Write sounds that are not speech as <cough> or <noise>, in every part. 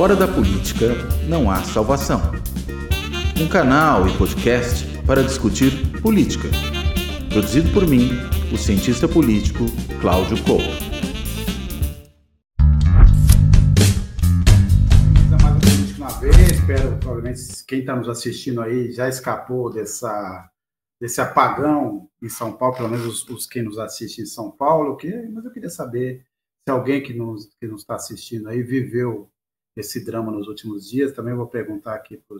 Fora da política não há salvação. Um canal e podcast para discutir política. Produzido por mim, o cientista político Cláudio Couto. mais um na vez. Espero, provavelmente, quem está nos assistindo aí já escapou dessa, desse apagão em São Paulo, pelo menos os, os que nos assistem em São Paulo. Que, mas eu queria saber se alguém que nos está assistindo aí viveu esse drama nos últimos dias. Também vou perguntar aqui para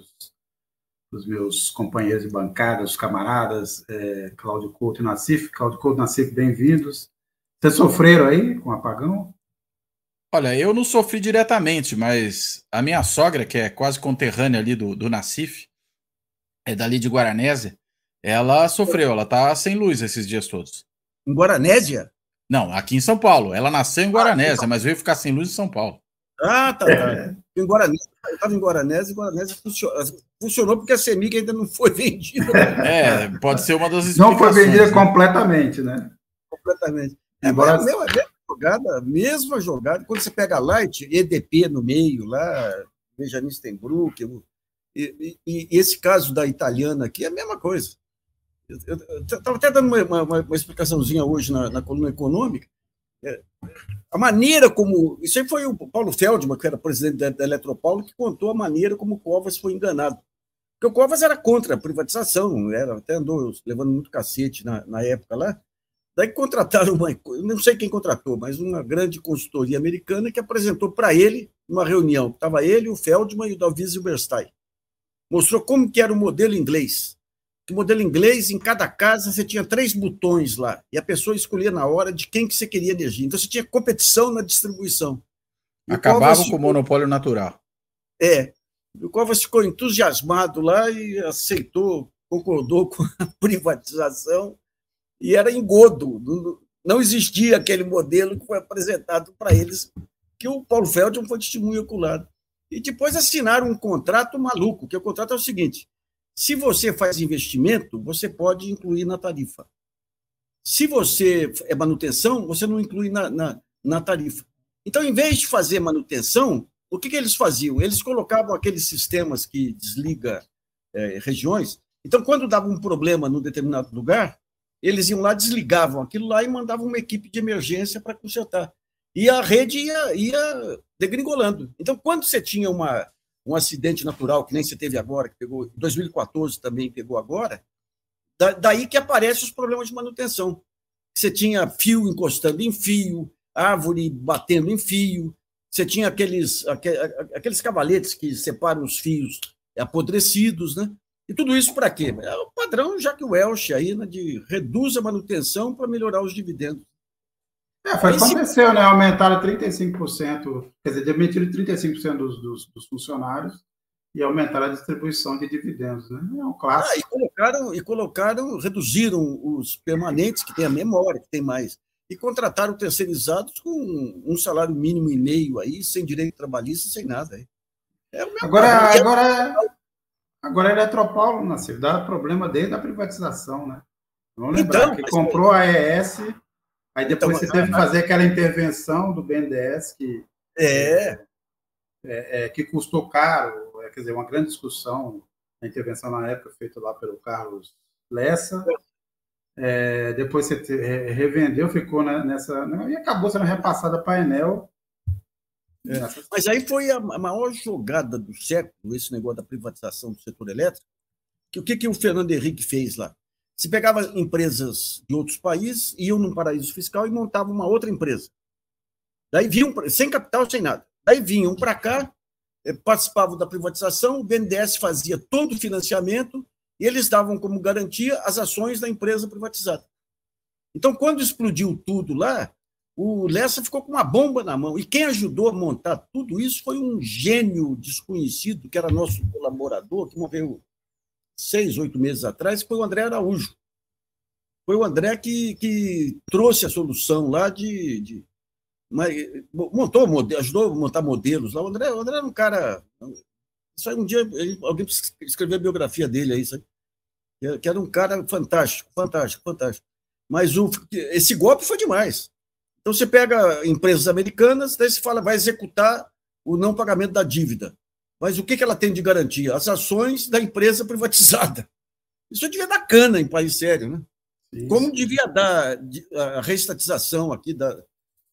os meus companheiros de bancada, os camaradas, é, Cláudio Couto e Nassif. Cláudio Couto e Nassif, bem-vindos. Vocês sofreram aí com o apagão? Olha, eu não sofri diretamente, mas a minha sogra, que é quase conterrânea ali do, do Nassif, é dali de Guaranésia, ela sofreu, ela tá sem luz esses dias todos. Em Guaranésia? Não, aqui em São Paulo. Ela nasceu em Guaranésia, mas veio ficar sem luz em São Paulo. Ah, tá, tá. Em Guaranésia, eu estava em Guaranésia e Guaranésia funcionou, funcionou porque a Semig ainda não foi <laughs> vendida. É, pode ser uma das Não foi vendida completamente, né? Completamente. É, Embora... É, a mesma, jogada, mesma jogada. Quando você pega Light, EDP no meio, lá, Benjamin Stenbrook, e, e, e, esse caso da italiana aqui é a mesma coisa. Eu estava até dando uma, uma, uma, explicaçãozinha hoje na, na coluna econômica. É, a maneira como. Isso aí foi o Paulo Feldman, que era presidente da, da Eletropaulo, que contou a maneira como o Covas foi enganado. Porque o Covas era contra a privatização, era, até andou levando muito cacete na, na época lá. Daí contrataram uma. Não sei quem contratou, mas uma grande consultoria americana que apresentou para ele, numa reunião, estava ele, o Feldman e o Davi Zilberstein. Mostrou como que era o modelo inglês que modelo inglês, em cada casa você tinha três botões lá, e a pessoa escolhia na hora de quem que você queria energia. Então você tinha competição na distribuição. Acabava com o monopólio natural. É. O Covas ficou entusiasmado lá e aceitou, concordou com a <laughs> privatização, e era engodo. Não existia aquele modelo que foi apresentado para eles, que o Paulo Feldman foi testemunho ocular. E depois assinaram um contrato maluco, que o contrato é o seguinte: se você faz investimento, você pode incluir na tarifa. Se você é manutenção, você não inclui na, na, na tarifa. Então, em vez de fazer manutenção, o que, que eles faziam? Eles colocavam aqueles sistemas que desliga é, regiões. Então, quando dava um problema num determinado lugar, eles iam lá, desligavam aquilo lá e mandavam uma equipe de emergência para consertar. E a rede ia, ia degringolando. Então, quando você tinha uma, um acidente natural, que nem você teve agora, que pegou, 2014 também pegou agora, da, daí que aparecem os problemas de manutenção. Você tinha fio encostando em fio, árvore batendo em fio, você tinha aqueles, aqueles cavaletes que separam os fios apodrecidos, né? E tudo isso para quê? É o padrão Jack Welch aí, né, de reduz a manutenção para melhorar os dividendos. É, foi aconteceu, se... né? Aumentaram 35%, quer dizer, demitiram 35% dos, dos, dos, funcionários e aumentaram a distribuição de dividendos, né? É um clássico. Ah, e colocaram, e colocaram, reduziram os permanentes, que tem a memória, que tem mais, e contrataram terceirizados com um salário mínimo e meio aí, sem direito trabalhista, sem nada. Aí. É agora, agora, agora é Eletropaulo, Nasceu, dá problema desde a privatização, né? Vamos lembrar então, que comprou a ES Aí depois então, você teve que fazer aquela intervenção do BNDES que, é. é, é, que custou caro, é, quer dizer, uma grande discussão, a intervenção na época feita lá pelo Carlos Lessa. É, depois você te, revendeu, ficou nessa. E acabou sendo repassada para a Enel. É. Mas aí foi a maior jogada do século, esse negócio da privatização do setor elétrico. Que, o que, que o Fernando Henrique fez lá? Se pegava empresas de outros países, iam num paraíso fiscal e montavam uma outra empresa. Daí vinham, sem capital, sem nada. Daí vinham para cá, eh, participavam da privatização, o BNDES fazia todo o financiamento e eles davam como garantia as ações da empresa privatizada. Então, quando explodiu tudo lá, o Lessa ficou com uma bomba na mão. E quem ajudou a montar tudo isso foi um gênio desconhecido, que era nosso colaborador, que morreu seis, oito meses atrás, foi o André Araújo. Foi o André que, que trouxe a solução lá de. de montou, ajudou a montar modelos lá. O André, o André era um cara. Isso aí um dia alguém escreveu a biografia dele aí, sabe? que era um cara fantástico, fantástico, fantástico. Mas o, esse golpe foi demais. Então você pega empresas americanas, daí você fala, vai executar o não pagamento da dívida. Mas o que, que ela tem de garantia? As ações da empresa privatizada. Isso devia dar cana em país sério, né? Isso. Como devia dar a reestatização aqui da,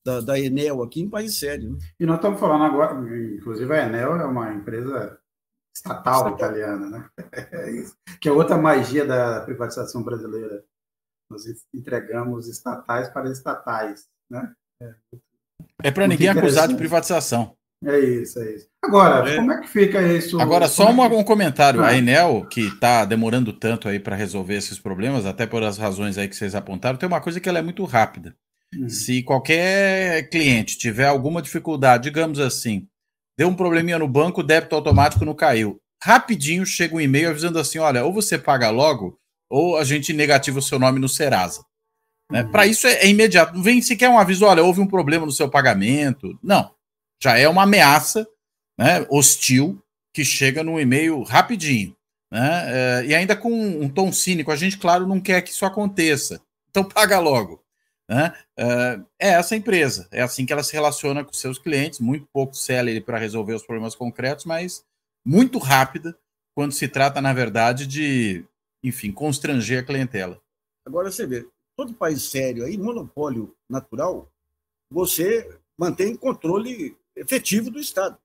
da, da, Enel aqui em país sério. Né? E nós estamos falando agora, inclusive a Enel é uma empresa estatal, estatal. italiana, né? <laughs> É isso. Que é outra magia da privatização brasileira. Nós entregamos estatais para estatais, né? É, é para ninguém acusar de privatização. É isso, é isso. Agora, é. como é que fica isso? Agora, só uma, um comentário. Ah. A Enel, que está demorando tanto aí para resolver esses problemas, até por as razões aí que vocês apontaram, tem uma coisa que ela é muito rápida. Hum. Se qualquer cliente tiver alguma dificuldade, digamos assim, deu um probleminha no banco, o débito automático não caiu. Rapidinho chega um e-mail avisando assim: olha, ou você paga logo, ou a gente negativa o seu nome no Serasa. Né? Uhum. Para isso é, é, imediato. Não vem sequer um aviso: olha, houve um problema no seu pagamento. Não já é uma ameaça né, hostil que chega no e-mail rapidinho. Né, é, e ainda com um tom cínico. A gente, claro, não quer que isso aconteça. Então <laughs> paga logo. Né? É, é essa empresa. É assim que ela se relaciona com seus clientes. Muito pouco celery para resolver os problemas concretos, mas muito rápida quando se trata, na verdade, de, enfim, constranger a clientela. Agora você vê, todo país sério aí, monopólio natural, você mantém controle efetivo do Estado.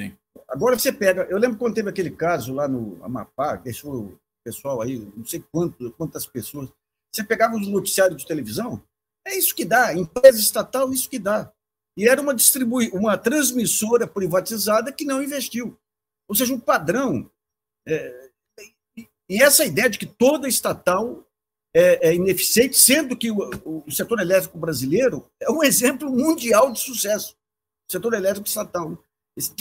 Sim. Agora você pega, eu lembro quando teve aquele caso lá no Amapá, deixou o pessoal aí, não sei quanto, quantas pessoas, você pegava os noticiários de televisão, é isso que dá, empresa estatal, isso que dá. E era uma distribui uma transmissora privatizada que não investiu. Ou seja, um padrão. É, e essa ideia de que toda estatal é, é ineficiente, sendo que o, o, setor elétrico brasileiro é um exemplo mundial de sucesso setor elétrico estatal.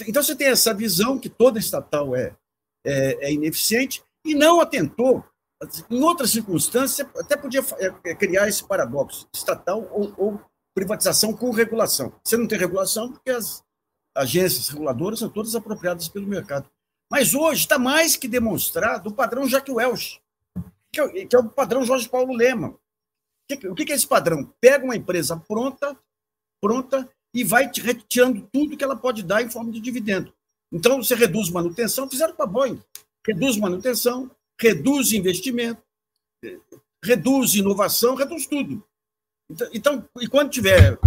Então, você tem essa visão que toda estatal é, é, é ineficiente e não atentou, em outras circunstâncias, até podia é, é, criar esse paradoxo, estatal ou, ou privatização com regulação. Você não tem regulação porque as agências reguladoras são todas apropriadas pelo mercado. Mas hoje está mais que demonstrado o padrão Jacques Welch, que é, que é o padrão Jorge Paulo Lema. O que é esse padrão? Pega uma empresa pronta, pronta e vai te retirando tudo que ela pode dar em forma de dividendo. Então, você reduz manutenção, fizeram com a Boeing. Reduz manutenção, reduz investimento, reduz inovação, reduz tudo. Então, então e quando tiver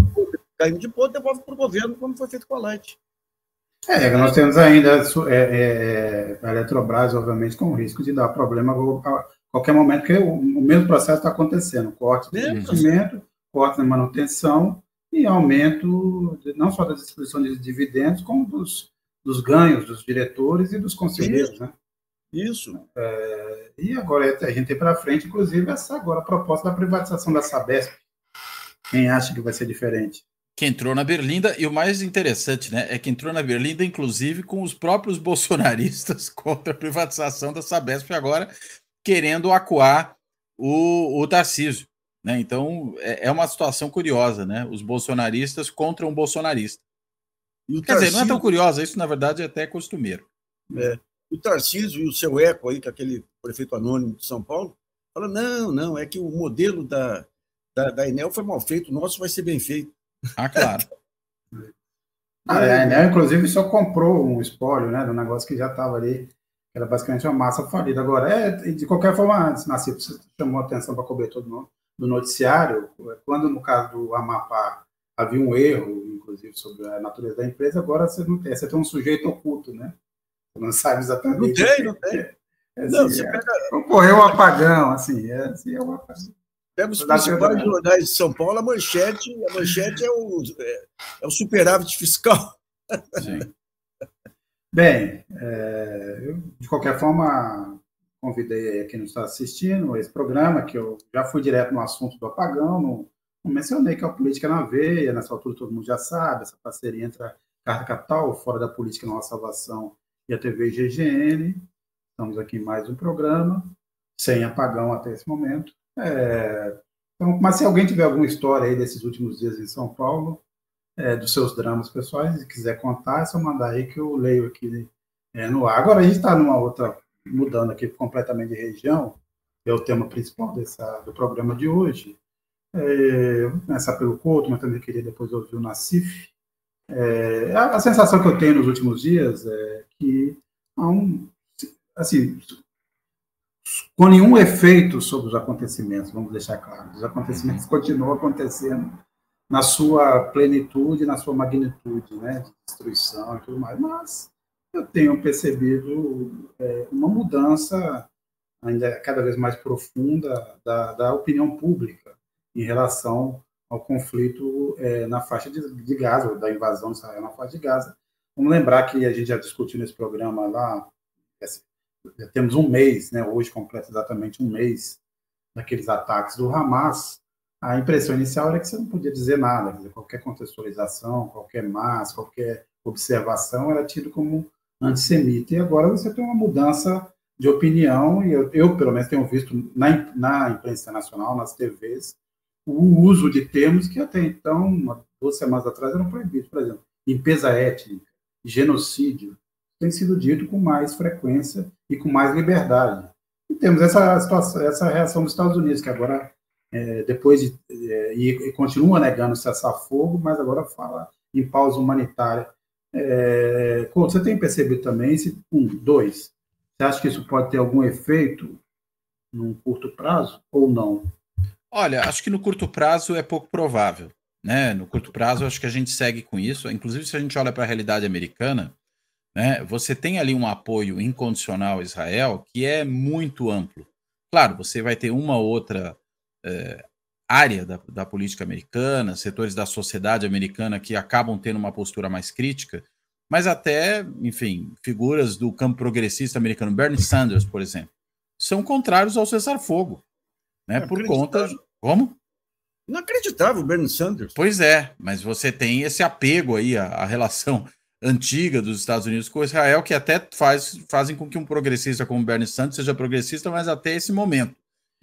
caindo de ponto, devolve para o governo, como foi feito com a Light. É, nós temos ainda é, é, a Eletrobras, obviamente, com o risco de dar problema a qualquer momento, porque o, o mesmo processo está acontecendo. Corte de investimento, corte na manutenção, e aumento não só da distribuição de dividendos, como dos, dos ganhos dos diretores e dos conselheiros. Isso. Né? Isso. É, e agora a gente tem para frente, inclusive, essa agora a proposta da privatização da Sabesp. Quem acha que vai ser diferente? Que entrou na Berlinda, e o mais interessante, né, é que entrou na Berlinda, inclusive, com os próprios bolsonaristas <laughs> contra a privatização da Sabesp, agora querendo acuar o, o Tarcísio. Né? Então, é, é, uma situação curiosa, né? Os bolsonaristas contra um bolsonarista. Quer Tarcísio... dizer, não é tão curiosa, isso na verdade é até costumeiro. É. O Tarcísio e o seu eco aí, que é aquele prefeito anônimo de São Paulo, fala: não, não, é que o modelo da, da, da Enel foi mal feito, o nosso vai ser bem feito. Ah, claro. <laughs> ah, a Enel, inclusive, só comprou um espólio, né, do negócio que já estava ali, era basicamente uma massa falida. Agora, é, de qualquer forma, antes, você chamou a atenção para cobrir todo mundo do noticiário, quando no caso do Amapá havia um erro, inclusive, sobre a natureza da empresa, agora você não tem, você tem um sujeito oculto, né? Você não sabe exatamente. Não tem, não tem. É, é assim, não, você é, pega... Ocorreu um apagão, assim, é, assim, é uma Pega os principais jornais de São Paulo, a manchete, a manchete é o, é, é o superávit fiscal. Sim. Bem, é, de qualquer forma, convidei a quem está assistindo esse programa, que eu já fui direto no assunto do apagão, não, não mencionei que é a política na veia, nessa altura todo mundo já sabe, essa parceria entre a Carta Capital, Fora da Política Nossa Salvação e a TV GGN. Estamos aqui em mais um programa, sem apagão até esse momento. É, então, mas se alguém tiver alguma história aí desses últimos dias em São Paulo, é, dos seus dramas pessoais, e quiser contar, é só mandar aí que eu leio aqui é, no ar. Agora, a gente está numa outra mudando aqui completamente de região, é o tema principal dessa, do programa de hoje. É, vou começar pelo Couto, mas também queria depois ouvir o Nassif, É, a, a, sensação que eu tenho nos últimos dias é que há um, assim, com nenhum efeito sobre os acontecimentos, vamos deixar claro, os acontecimentos <laughs> continuam acontecendo na sua plenitude, na sua magnitude, né, de destruição e tudo mais, mas eu tenho percebido é, uma mudança ainda cada vez mais profunda da, da opinião pública em relação ao conflito é, na faixa de, de Gaza, da invasão de Israel na faixa de Gaza. Vamos lembrar que a gente já discutiu nesse programa lá, já temos um mês, né, hoje completa exatamente um mês daqueles ataques do Hamas. A impressão inicial era que você não podia dizer nada, dizer, qualquer contextualização, qualquer mas, qualquer observação era tido como antissemita. E agora você tem uma mudança de opinião, e eu, eu pelo menos tenho visto na, na imprensa internacional, nas TVs, o uso de termos que até então, duas semanas atrás, eram proibidos. Por exemplo, limpeza étnica, genocídio, tem sido dito com mais frequência e com mais liberdade. E temos essa situação, essa reação dos Estados Unidos, que agora, é, depois de, é, e, e, continua negando cessar-fogo, mas agora fala em pausa humanitária. É, você tem percebido também, se, um, dois, você acha que isso pode ter algum efeito num curto prazo ou não? Olha, acho que no curto prazo é pouco provável. Né? No curto prazo, acho que a gente segue com isso. Inclusive, se a gente olha para a realidade americana, né, você tem ali um apoio incondicional a Israel que é muito amplo. Claro, você vai ter uma outra é, área da, da, política americana, setores da sociedade americana que acabam tendo uma postura mais crítica, mas até, enfim, figuras do campo progressista americano, Bernie Sanders, por exemplo, são contrários ao cessar-fogo né? É por conta. Como? Inacreditável, Bernie Sanders. Pois é, mas você tem esse apego aí à, à, relação <laughs> antiga dos Estados Unidos com Israel, que até faz, fazem com que um progressista como Bernie Sanders seja progressista, mas até esse momento.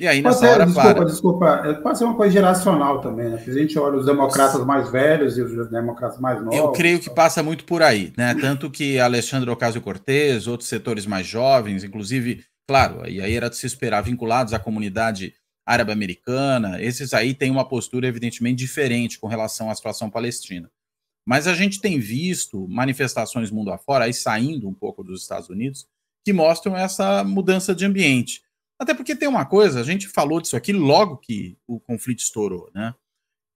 E aí, nessa hora, desculpa, para. Desculpa, é, pode ser uma coisa geracional também, né? A gente olha os democratas mais velhos e os democratas mais novos. Eu creio que passa muito por aí, né? Tanto que Alexandre Ocasio-Cortez, outros setores mais jovens, inclusive, claro, e aí era de se esperar, vinculados à comunidade árabe-americana, esses aí têm uma postura evidentemente diferente com relação à situação palestina. Mas a gente tem visto manifestações mundo afora, aí saindo um pouco dos Estados Unidos, que mostram essa mudança de ambiente. Até porque tem uma coisa, a gente falou disso aqui logo que o conflito estourou, né?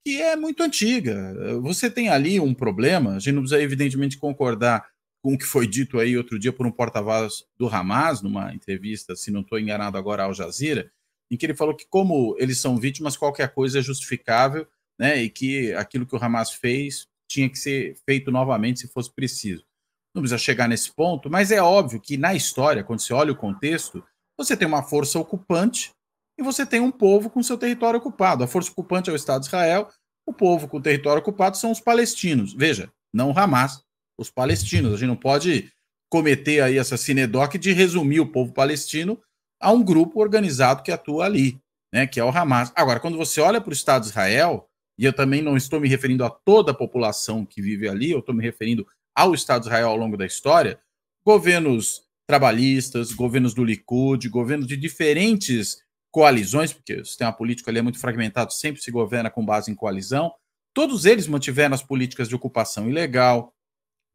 Que é muito antiga. Você tem ali um problema, a gente não precisa evidentemente concordar com o que foi dito aí outro dia por um porta-voz do Hamas, numa entrevista, se não estou enganado agora, ao Jazeera, em que ele falou que, como eles são vítimas, qualquer coisa é justificável, né? E que aquilo que o Hamas fez tinha que ser feito novamente se fosse preciso. Não precisa chegar nesse ponto, mas é óbvio que na história, quando você olha o contexto, você tem uma força ocupante e você tem um povo com seu território ocupado. A força ocupante é o Estado de Israel, o povo com o território ocupado são os palestinos. Veja, não o Hamas, os palestinos. A gente não pode cometer aí essa sinedoque de resumir o povo palestino a um grupo organizado que atua ali, né, que é o Hamas. Agora, quando você olha para o Estado de Israel, e eu também não estou me referindo a toda a população que vive ali, eu estou me referindo ao Estado de Israel ao longo da história, governos trabalhistas, governos do Likud, governos de diferentes coalizões, porque o sistema político ali é muito fragmentado, sempre se governa com base em coalizão, todos eles mantiveram as políticas de ocupação ilegal,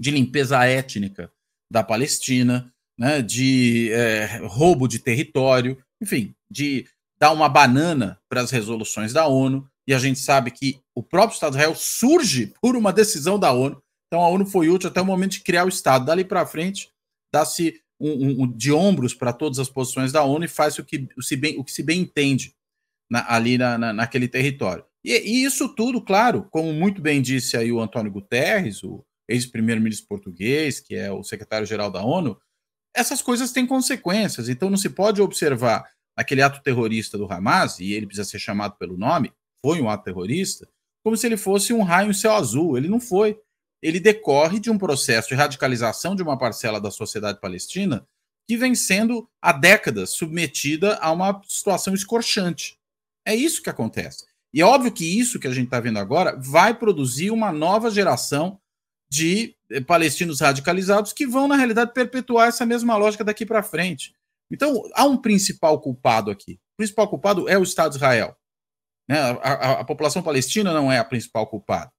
de limpeza étnica da Palestina, né, de é, roubo de território, enfim, de dar uma banana para as resoluções da ONU. E a gente sabe que o próprio Estado de Israel surge por uma decisão da ONU. Então a ONU foi útil até o momento de criar o Estado. Dali para frente, dá-se um, um, de ombros para todas as posições da ONU e faz o que se bem, o que se bem entende na, ali na, na, naquele território. E, e, isso tudo, claro, como muito bem disse aí o Antônio Guterres, o ex-primeiro-ministro português, que é o secretário-geral da ONU, essas coisas têm consequências. Então não se pode observar aquele ato terrorista do Hamas, e ele precisa ser chamado pelo nome, foi um ato terrorista, como se ele fosse um raio em céu azul. Ele não foi. Ele decorre de um processo de radicalização de uma parcela da sociedade palestina que vem sendo há décadas submetida a uma situação escorchante. É isso que acontece. E é óbvio que isso que a gente está vendo agora vai produzir uma nova geração de eh, palestinos radicalizados que vão, na realidade, perpetuar essa mesma lógica daqui para frente. Então, há um principal culpado aqui. O principal culpado é o Estado de Israel. Né? A, a, a, população palestina não é a principal culpada.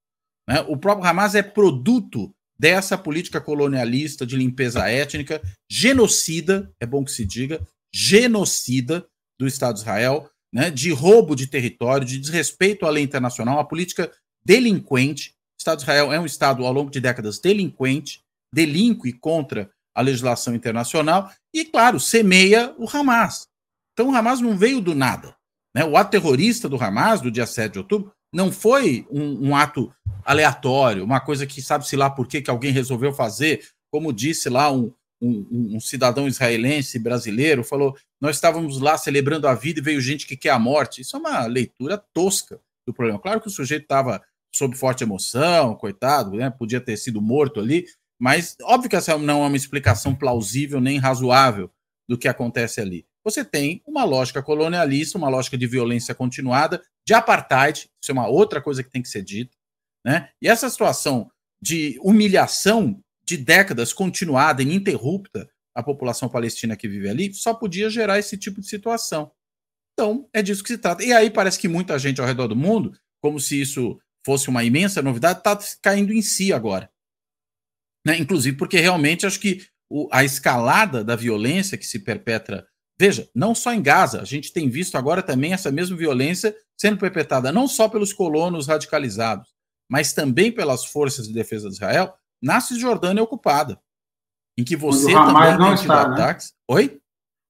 Né? O próprio Hamas é produto dessa política colonialista de limpeza étnica, genocida, é bom que se diga, genocida do Estado de Israel, né, de roubo de território, de desrespeito à lei internacional, uma política delinquente. O Estado de Israel é um Estado, ao longo de décadas, delinquente, delinque contra a legislação internacional e, claro, semeia o Hamas. Então, o Hamas não veio do nada. Né? O ato terrorista do Hamas, do dia 7 de outubro, não foi um, um ato aleatório, uma coisa que sabe-se lá por que alguém resolveu fazer, como disse lá um, um, um, cidadão israelense brasileiro, falou: Nós estávamos lá celebrando a vida e veio gente que quer a morte. Isso é uma leitura tosca do problema. Claro que o sujeito estava sob forte emoção, coitado, né? podia ter sido morto ali, mas óbvio que essa não é uma explicação plausível nem razoável do que acontece ali. Você tem uma lógica colonialista, uma lógica de violência continuada, de apartheid, isso é uma outra coisa que tem que ser dita, né? E essa situação de humilhação de décadas continuada, ininterrupta, a população palestina que vive ali, só podia gerar esse tipo de situação. Então, é disso que se trata. E aí parece que muita gente ao redor do mundo, como se isso fosse uma imensa novidade, está caindo em si agora. Né? Inclusive porque realmente acho que o, a escalada da violência que se perpetra, veja, não só em Gaza, a gente tem visto agora também essa mesma violência sendo perpetrada não só pelos colonos radicalizados, mas também pelas forças de defesa de Israel, na Cisjordânia ocupada, em que você também tem tido está, né? ataques. Né? Oi?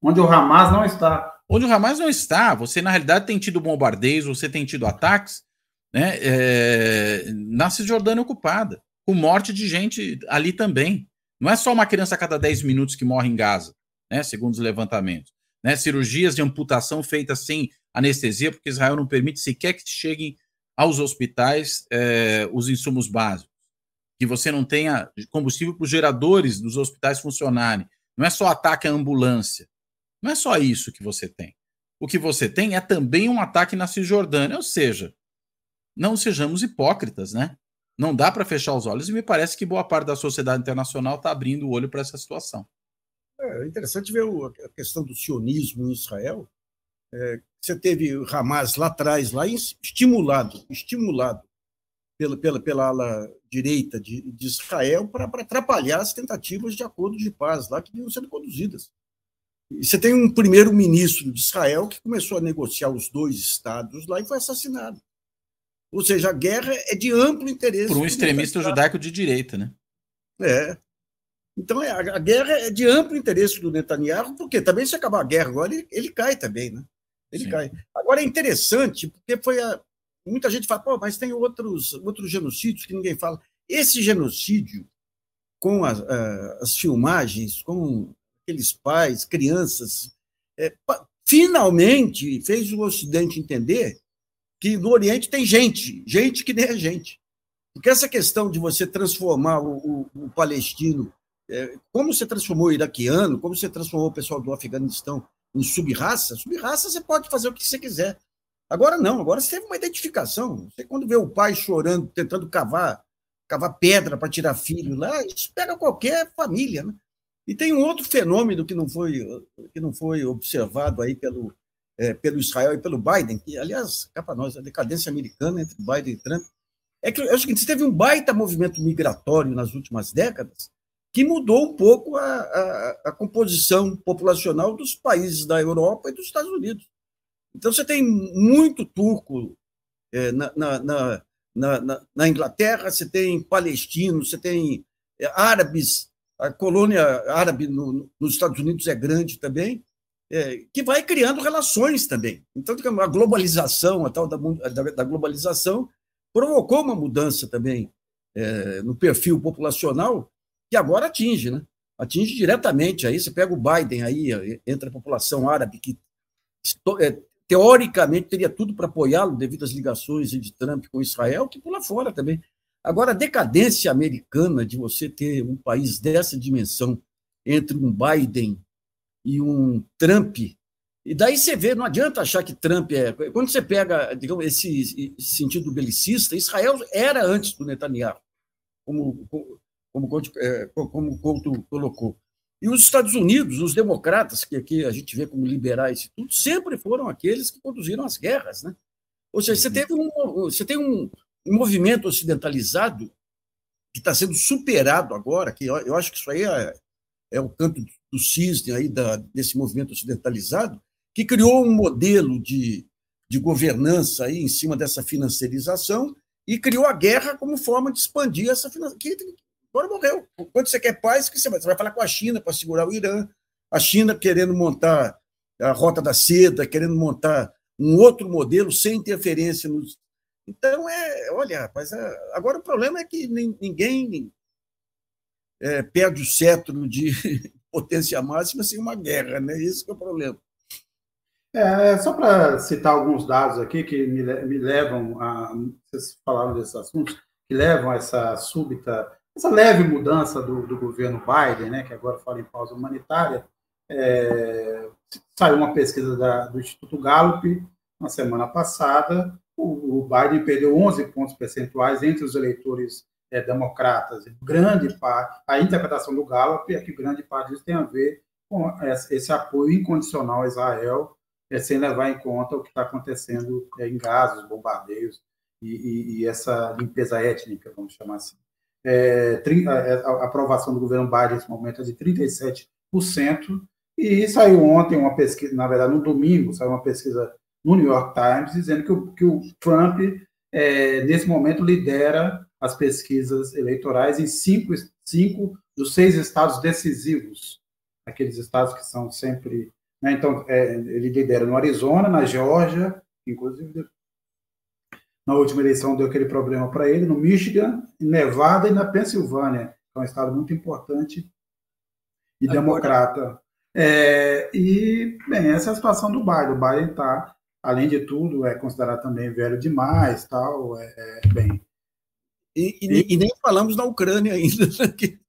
Onde o Hamas não está. Onde o Hamas não está, você na realidade tem tido bombardeios, você tem tido ataques né, é, na Cisjordânia ocupada, com morte de gente ali também. Não é só uma criança a cada 10 minutos que morre em Gaza, né, segundo os levantamentos. Né, cirurgias de amputação feitas sem anestesia, porque Israel não permite sequer que cheguem aos hospitais é, os insumos básicos que você não tenha combustível para os geradores dos hospitais funcionarem. Não é só ataque à ambulância. Não é só isso que você tem. O que você tem é também um ataque na Cisjordânia. Ou seja, não sejamos hipócritas, né? Não dá para fechar os olhos e me parece que boa parte da sociedade internacional está abrindo o olho para essa situação. É interessante ver a questão do sionismo em Israel. É, você teve o Hamas lá atrás, lá estimulado, estimulado pela, pela, pela ala direita de, de Israel para atrapalhar as tentativas de acordo de paz lá que vinham sendo conduzidas. E você tem um primeiro-ministro de Israel que começou a negociar os dois estados lá e foi assassinado. Ou seja, a guerra é de amplo interesse. Por um extremista judaico de direita, né? É. Então, é, a, guerra é de amplo interesse do Netanyahu, porque também se acabar a guerra agora, ele, ele cai também, né? Ele Sim. cai. Agora é interessante, porque foi a, muita gente fala, Pô, mas tem outros, outros genocídios que ninguém fala. Esse genocídio, com a, a, as filmagens, com aqueles pais, crianças, é, finalmente fez o Ocidente entender que no Oriente tem gente, gente que nem a gente. Porque essa questão de você transformar o, o, o palestino, como você transformou o iraquiano, como você transformou o pessoal do Afeganistão em sub-raça, sub-raça você pode fazer o que você quiser. Agora não, agora você teve uma identificação. Você quando vê o pai chorando, tentando cavar, cavar pedra para tirar filho lá, isso pega qualquer família, né? E tem um outro fenômeno que não foi que não foi observado aí pelo é, pelo Israel e pelo Biden, que aliás, cá para nós a decadência americana entre Biden e Trump é que é o seguinte, você teve um baita movimento migratório nas últimas décadas que mudou um pouco a, a, a composição populacional dos países da Europa e dos Estados Unidos. Então, você tem muito turco é, na, na, na, na, Inglaterra, você tem palestinos, você tem é, árabes, a colônia árabe no, nos Estados Unidos é grande também, é, que vai criando relações também. Então, a globalização, a tal da, da, da globalização, provocou uma mudança também é, no perfil populacional que agora atinge, né? Atinge diretamente aí. Você pega o Biden aí, entra a população árabe que é, teoricamente teria tudo para apoiá-lo devido às ligações de Trump com Israel, que pula fora também. Agora, a decadência americana de você ter um país dessa dimensão entre um Biden e um Trump, e daí você vê, não adianta achar que Trump é. Quando você pega, digamos, esse, esse sentido belicista, Israel era antes do Netanyahu, como, como, como, é, como o Couto colocou. E os Estados Unidos, os democratas, que aqui a gente vê como liberais e tudo, sempre foram aqueles que conduziram as guerras. Né? Ou seja, você, uhum. teve um, você tem um, um movimento ocidentalizado que está sendo superado agora, que eu, eu, acho que isso aí é, é o canto do cisne aí da, desse movimento ocidentalizado, que criou um modelo de, de governança aí em cima dessa financiarização e criou a guerra como forma de expandir essa financiarização. Agora morreu. Quando você quer paz, que você vai? Você vai falar com a China para segurar o Irã, a China querendo montar a Rota da Seda, querendo montar um outro modelo sem interferência nos. Então, é, olha, rapaz, é, agora o problema é que ninguém é, perde o cetro de <laughs> potência máxima sem uma guerra, né? Isso que é o problema. É, só para citar alguns dados aqui que me, me levam a. Vocês falaram desses assuntos, que levam a essa súbita, essa leve mudança do, do governo Biden, né, que agora fala em pausa humanitária. É, saiu uma pesquisa da, do Instituto Gallup na semana passada. O, o, Biden perdeu 11 pontos percentuais entre os eleitores é, democratas. Grande parte, a interpretação do Gallup é que grande parte disso tem a ver com esse apoio incondicional a Israel é, sem levar em conta o que está acontecendo é, em Gaza, os bombardeios e, e, e, essa limpeza étnica, vamos chamar assim. É, a, aprovação do governo Biden nesse momento é de 37%, e saiu ontem uma pesquisa, na verdade, no domingo, saiu uma pesquisa no New York Times dizendo que o, que o Trump, é, nesse momento, lidera as pesquisas eleitorais em cinco, cinco dos seis estados decisivos, aqueles estados que são sempre né? Então, é, ele lidera no Arizona, na Geórgia, inclusive na última eleição deu aquele problema para ele, no Michigan, em Nevada e na Pensilvânia, que é um estado muito importante e Agora. democrata. É, e, bem, essa é a situação do Biden. O Biden está, além de tudo, é considerado também velho demais, tal, é, é bem... E, e, e, nem falamos da Ucrânia <laughs> ainda, né, que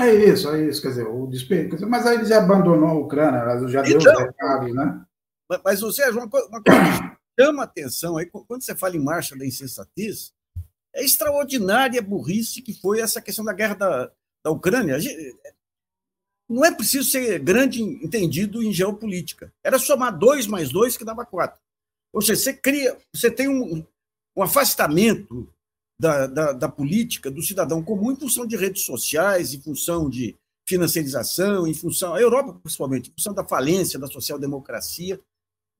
é isso, é isso, quer dizer, o despejo. Mas aí ele já abandonou a Ucrânia, já deu então, os recados, né? Mas, ou seja, uma, uma coisa chama atenção aí, quando você fala em marcha da insensatez, é extraordinária burrice que foi essa questão da guerra da, da Ucrânia. Não é preciso ser grande entendido em geopolítica. Era somar dois mais dois que dava quatro. Ou seja, você cria, você tem um, um afastamento da, da, da, política do cidadão comum em função de redes sociais, em função de financiarização, em função, a Europa principalmente, em função da falência da social-democracia,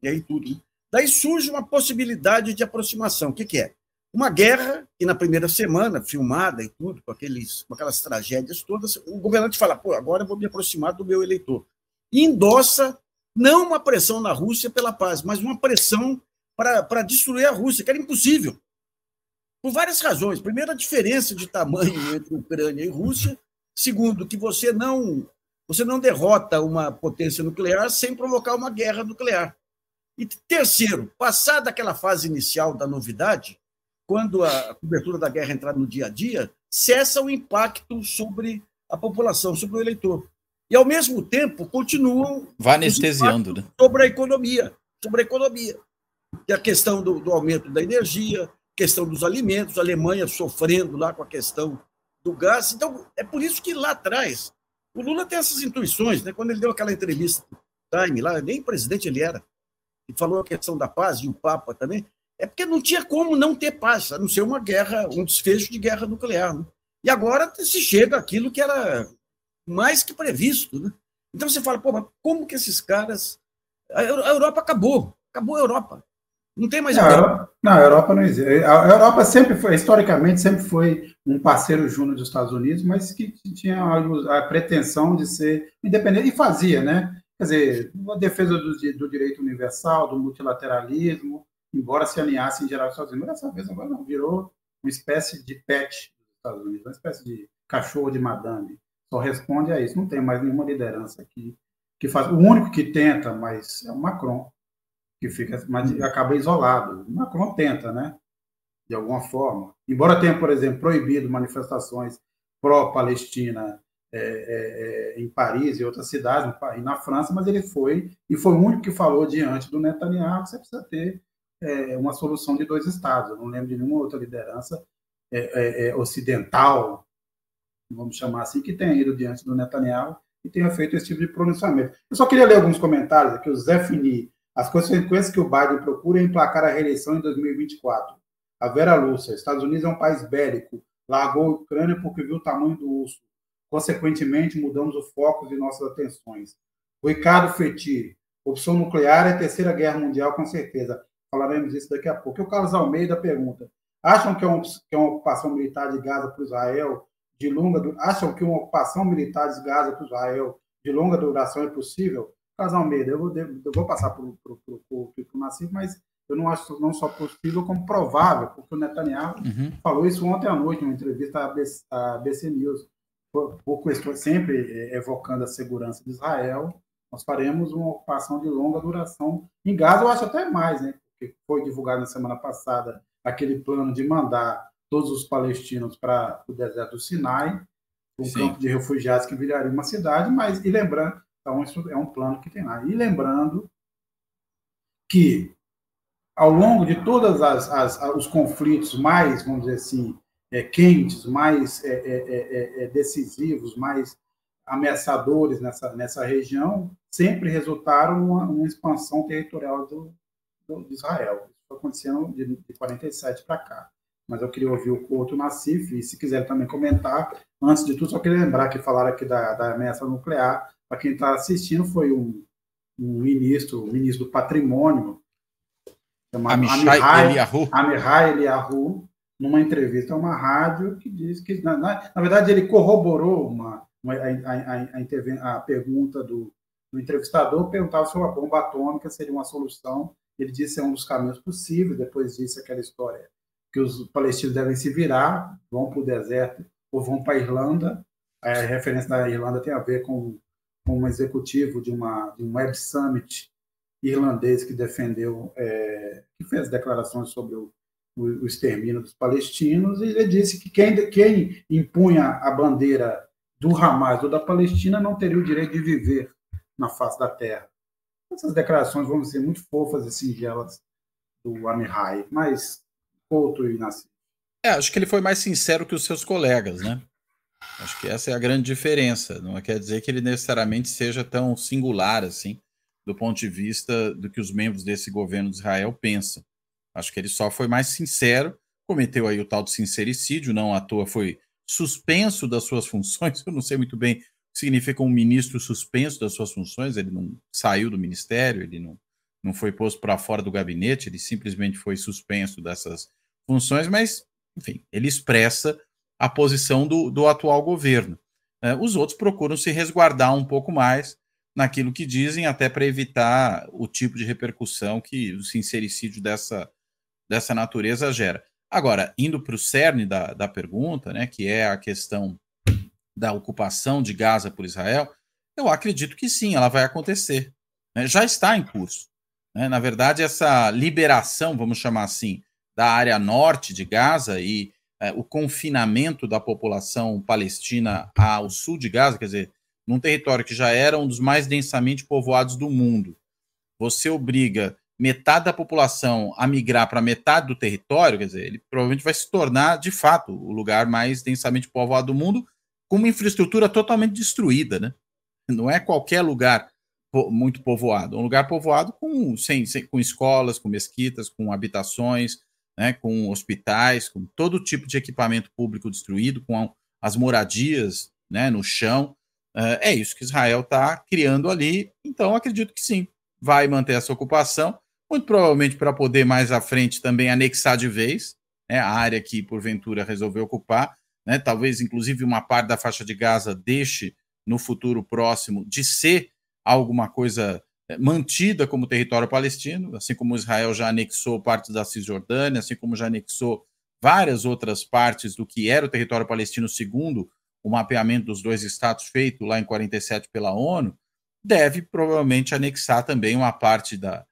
e aí tudo. Né? Daí surge uma possibilidade de aproximação. O que, que é? Uma guerra, e na primeira semana, filmada e tudo, com, aqueles, com aquelas tragédias todas, o governante fala, pô, agora eu vou me aproximar do meu eleitor. E endossa não uma pressão na Rússia pela paz, mas uma pressão para destruir a Rússia, que era impossível. Por várias razões. Primeiro, a diferença de tamanho entre Ucrânia e Rússia. Segundo, que você não, você não derrota uma potência nuclear sem provocar uma guerra nuclear. E terceiro, passada aquela fase inicial da novidade, quando a cobertura da guerra entrar no dia a dia, cessa o impacto sobre a população, sobre o eleitor. E, ao mesmo tempo, continuam. Vai anestesiando, né? Sobre a economia. Sobre a economia. E a questão do, do aumento da energia, questão dos alimentos, a Alemanha sofrendo lá com a questão do gás. Então, é por isso que lá atrás, o Lula tem essas intuições, né? quando ele deu aquela entrevista Time lá, nem presidente ele era, e falou a questão da paz, e o Papa também, é porque não tinha como não ter paz, a não ser uma guerra, um desfecho de guerra nuclear. Né? E agora se chega àquilo que era mais que previsto. Né? Então você fala, pô, mas como que esses caras. A Europa acabou, acabou a Europa. Não tem mais. Não, a Europa, não, a Europa não existe. A Europa sempre foi, historicamente, sempre foi um parceiro júnior dos Estados Unidos, mas que tinha a, pretensão de ser independente e fazia, né? Quer dizer, a defesa do, do direito universal, do multilateralismo, embora se alinhasse em geral aos Estados Unidos, dessa vez agora não, virou uma espécie de pet dos Estados Unidos, uma espécie de cachorro de madame. Só responde a isso. Não tem mais nenhuma liderança aqui que faz. O único que tenta, mas é o Macron que fica, mas uhum. acaba isolado. O Macron tenta, né? De alguma forma. Embora tenha, por exemplo, proibido manifestações pró-Palestina é, é, é, em Paris e outras cidades, e na França, mas ele foi, e foi o único que falou diante do Netanyahu que você precisa ter é, uma solução de dois estados. Eu não lembro de nenhuma outra liderança é, é, ocidental, vamos chamar assim, que tenha ido diante do Netanyahu e tenha feito esse tipo de pronunciamento. Eu só queria ler alguns comentários aqui. O Zé Fini as consequências que o Biden procura é emplacar a reeleição em 2024. A Vera Lúcia, Estados Unidos é um país bélico, largou a Ucrânia porque viu o tamanho do urso. Consequentemente, mudamos o foco de nossas atenções. O Ricardo Feti, opção nuclear é a terceira guerra mundial, com certeza. Falaremos disso daqui a pouco. E o Carlos Almeida pergunta: acham que é uma, que é uma ocupação militar de Gaza para Israel de longa acham que uma ocupação militar de Gaza para Israel de longa duração é possível? Carlos Almeida, eu vou, eu vou passar para o Nassif, mas eu não acho não só possível, como provável, porque o Netanyahu uhum. falou isso ontem à noite, em uma entrevista à BC, à BC News, por, por questões, sempre é, evocando a segurança de Israel, nós faremos uma ocupação de longa duração em Gaza, eu acho até mais, né? Porque foi divulgado na semana passada aquele plano de mandar todos os palestinos para o deserto do Sinai, um Sim. campo de refugiados que viraria uma cidade, mas e lembrando, então isso é um plano que tem lá. E lembrando que ao longo de todos os conflitos mais, vamos dizer assim, é, quentes, mais é é, é, é, decisivos, mais ameaçadores nessa, nessa região, sempre resultaram uma, uma expansão territorial do, do, de Israel. Isso foi acontecendo de, de 47 para cá. Mas eu queria ouvir o Couto Nassif, e se quiser também comentar. Antes de tudo, só queria lembrar que falaram aqui da, da ameaça nuclear. Para quem está assistindo, foi um, um ministro, um ministro do patrimônio, Amihai Eliahu. Amihai Eliahu, numa entrevista a uma rádio que diz que, na, na, na verdade, ele corroborou uma, uma a, a, a, a, pergunta do, do entrevistador, perguntava se uma bomba atômica seria uma solução. Ele disse é um dos caminhos possíveis, depois disse aquela história que os palestinos devem se virar, vão para o deserto ou vão para a Irlanda. A referência da Irlanda tem a ver com, com um executivo de, uma, de um Web Summit irlandês que defendeu, é, que fez declarações sobre o, o, o, extermínio dos palestinos, e ele disse que quem, quem impunha a bandeira do Hamas ou da Palestina não teria o direito de viver na face da terra. Essas declarações vão ser muito fofas e singelas do Amihai, mas Couto e Nasci. É, acho que ele foi mais sincero que os seus colegas, né? Acho que essa é a grande diferença. Não quer dizer que ele necessariamente seja tão singular assim do ponto de vista do que os membros desse governo de Israel pensam. Acho que ele só foi mais sincero, cometeu aí o tal de sincericídio, não à toa foi suspenso das suas funções. <laughs> Eu não sei muito bem o que significa um ministro suspenso das suas funções, ele não saiu do ministério, ele não, não foi posto para fora do gabinete, ele simplesmente foi suspenso dessas funções, mas, enfim, ele expressa a posição do, do atual governo. É, os outros procuram se resguardar um pouco mais, naquilo que dizem, até para evitar o tipo de repercussão que o sincericídio dessa, dessa natureza gera. Agora, indo para o cerne da, da pergunta, né, que é a questão da ocupação de Gaza por Israel, eu acredito que sim, ela vai acontecer. Né? Já está em curso. Né? Na verdade, essa liberação, vamos chamar assim, da área norte de Gaza e é, o confinamento da população palestina ao sul de Gaza, quer dizer, num território que já era um dos mais densamente povoados do mundo, você obriga metade da população a migrar para metade do território, quer dizer, ele provavelmente vai se tornar, de fato, o lugar mais densamente povoado do mundo, com uma infraestrutura totalmente destruída, né? Não é qualquer lugar muito povoado, é um lugar povoado com, sem, sem, com escolas, com mesquitas, com habitações, né, com hospitais, com todo tipo de equipamento público destruído, com as moradias né, no chão. Uh, é isso que Israel está criando ali. Então, acredito que sim, vai manter essa ocupação, muito provavelmente para poder mais à frente também anexar de vez né, a área que porventura resolveu ocupar. Né, talvez, inclusive, uma parte da faixa de Gaza deixe no futuro próximo de ser alguma coisa eh, mantida como território palestino, assim como Israel já anexou partes da Cisjordânia, assim como já anexou várias outras partes do que era o território palestino segundo o mapeamento dos dois estados feito lá em 47 pela ONU, deve provavelmente anexar também uma parte da,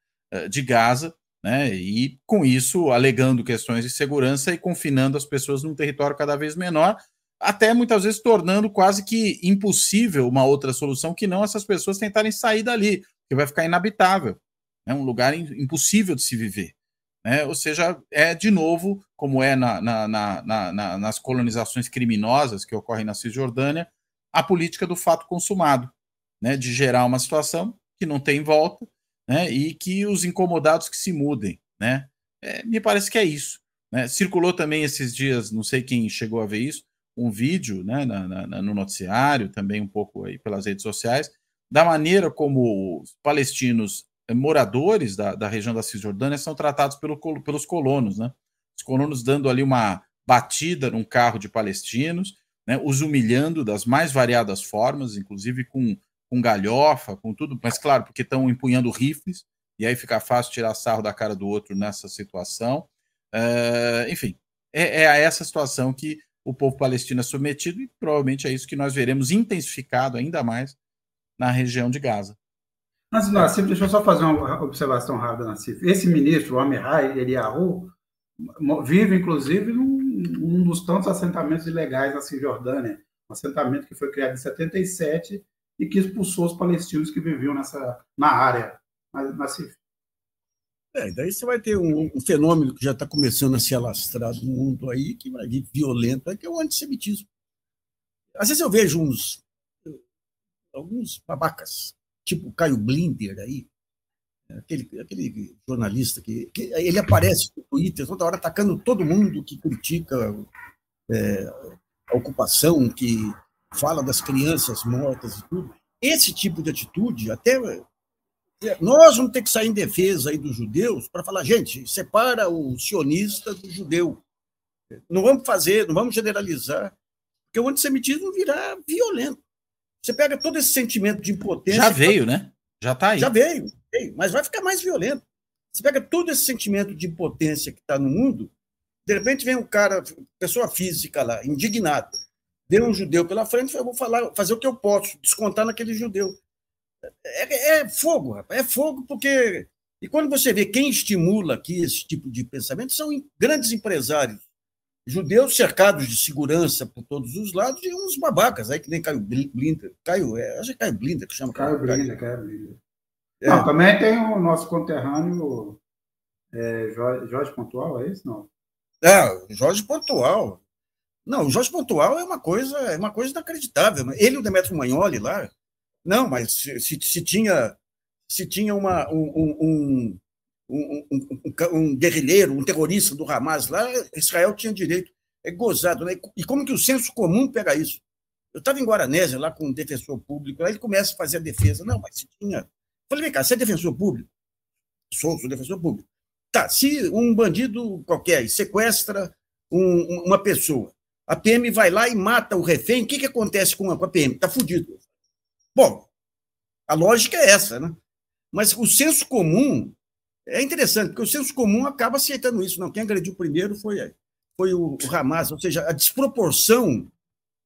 de Gaza, né, e com isso alegando questões de segurança e confinando as pessoas num território cada vez menor, até muitas vezes tornando quase que impossível uma outra solução que não essas pessoas tentarem sair dali, que vai ficar inabitável, é né, um lugar impossível de se viver. Né? Ou seja, é de novo, como é na, na, na, nas colonizações criminosas que ocorrem na Cisjordânia, a política do fato consumado, né? de gerar uma situação que não tem volta né? e que os incomodados que se mudem. Né? É, me parece que é isso. Né? Circulou também esses dias, não sei quem chegou a ver isso, um vídeo né, na, na, no noticiário, também um pouco aí pelas redes sociais, da maneira como os palestinos eh, moradores da, da região da Cisjordânia são tratados pelo, pelos colonos, né? Os colonos dando ali uma batida num carro de palestinos, né, os humilhando das mais variadas formas, inclusive com, com galhofa, com tudo, mas claro, porque estão empunhando rifles, e aí fica fácil tirar sarro da cara do outro nessa situação. Uh, enfim, é, é, a essa situação que o povo palestino é submetido, e provavelmente é isso que nós veremos intensificado ainda mais na região de Gaza. Mas, Nassif, deixa eu só fazer uma observação rápida, Nassif. Esse ministro, o Amirai Eliyahu, vive, inclusive, num, num dos tantos assentamentos ilegais na Cisjordânia, um assentamento que foi criado em 77 e que expulsou os palestinos que viviam nessa, na área. Nassif. É, daí você vai ter um, um fenômeno que já está começando a se alastrar no mundo aí, que vai vir violento, que é o antissemitismo. Às vezes eu vejo uns alguns babacas, tipo Caio Blinder aí, aquele, aquele jornalista que, que, ele aparece no Twitter toda hora atacando todo mundo que critica é, a ocupação, que fala das crianças mortas e tudo. Esse tipo de atitude, até nós vamos ter que sair em defesa aí dos judeus para falar, gente, separa o sionista do judeu. Não vamos fazer, não vamos generalizar, porque o antissemitismo virá violento. Você pega todo esse sentimento de impotência. Já veio, tá... né? Já está aí. Já veio, veio, mas vai ficar mais violento. Você pega todo esse sentimento de impotência que está no mundo, de repente vem um cara, pessoa física lá, indignado, vê um judeu pela frente, eu vou falar, fazer o que eu posso, descontar naquele judeu. É, é fogo, rapaz, é fogo, porque. E quando você vê quem estimula aqui esse tipo de pensamento, são grandes empresários judeus cercados de segurança por todos os lados e uns babacas, aí que nem Caio Blinder. Caio, é, acho que é Caio Blinder que chama. Caio Blinder, Caio Blinder. É. Não, também tem o nosso conterrâneo é, Jorge, Jorge Pontual, é isso? Não. É, Jorge Pontual. Não, o Jorge Pontual é uma coisa, é uma coisa inacreditável. Ele e o Demetrio Magnoli lá, não, mas se, se, se tinha se tinha uma, um, um, um, um, guerrilheiro, um terrorista do Hamas lá, Israel tinha direito. É gozado, né? E como que o senso comum pega isso? Eu estava em Guaranésia, lá com um defensor público, aí ele começa a fazer a defesa. Não, mas se tinha. Falei, vem cá, você é defensor público? Sou, sou defensor público. Tá, se um bandido qualquer sequestra um, uma pessoa, a PM vai lá e mata o refém, o que, que acontece com a, com a PM? Está fudido. Bom, a lógica é essa, né? Mas o senso comum é interessante, porque o senso comum acaba aceitando isso. Não, quem agrediu primeiro foi, foi o, o Hamas, ou seja, a desproporção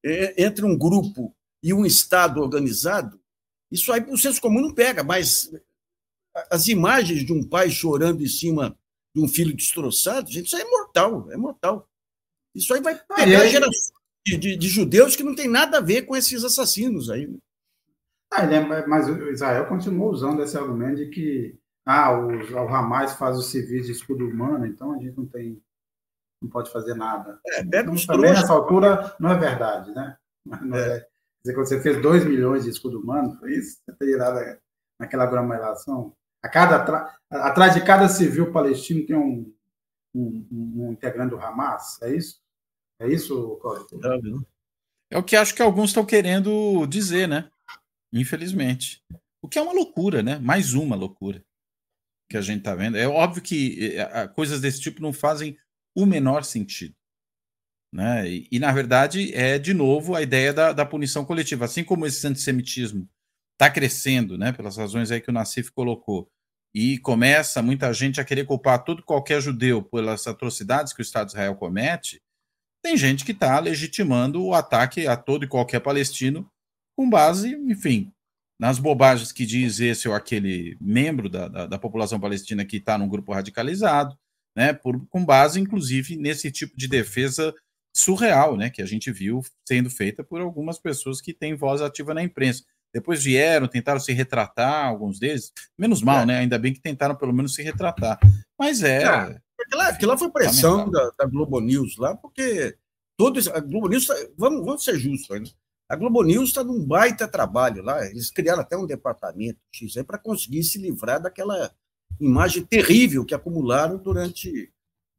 é, entre um grupo e um Estado organizado, isso aí o senso comum não pega, mas as imagens de um pai chorando em cima de um filho destroçado, gente, isso é mortal, é mortal. Isso aí vai pegar ah, gerações de, de, de, judeus que não tem nada a ver com esses assassinos aí. Né? Ah, é, mas Israel continua usando esse argumento de que ah, o, o Hamas faz os civis de escudo humano, então a gente não tem, não pode fazer nada. É, pega uns Também nessa altura não é verdade, né? Não é. é. Dizer, quando você fez 2 milhões de escudo humano, foi isso? Você teria dado naquela aglomeração? A cada, atrás de cada civil palestino tem um, um, um, integrante do Hamas, é isso? É isso, Cláudio? É o que acho que alguns estão querendo dizer, né? Infelizmente. O que é uma loucura, né? Mais uma loucura que a gente está vendo. É óbvio que é, coisas desse tipo não fazem o menor sentido. Né? E, e, na verdade, é de novo a ideia da, da punição coletiva. Assim como esse antissemitismo está crescendo, né, pelas razões aí que o Nassif colocou, e começa muita gente a querer culpar todo qualquer judeu pelas atrocidades que o Estado de Israel comete, tem gente que está legitimando o ataque a todo e qualquer palestino com base, enfim, nas bobagens que diz esse ou aquele membro da, da, da população palestina que está num grupo radicalizado, né, por, com base, inclusive, nesse tipo de defesa surreal, né, que a gente viu sendo feita por algumas pessoas que têm voz ativa na imprensa. Depois vieram, tentaram se retratar, alguns deles, menos mal, é. né, ainda bem que tentaram pelo menos se retratar. Mas é... é aquilo, aquilo foi pressão da, da, Globo News lá, porque todos, a Globo News, tá, vamos, vamos ser justos, né? A Globo News está num baita trabalho lá. Eles criaram até um departamento X para conseguir se livrar daquela imagem terrível que acumularam durante,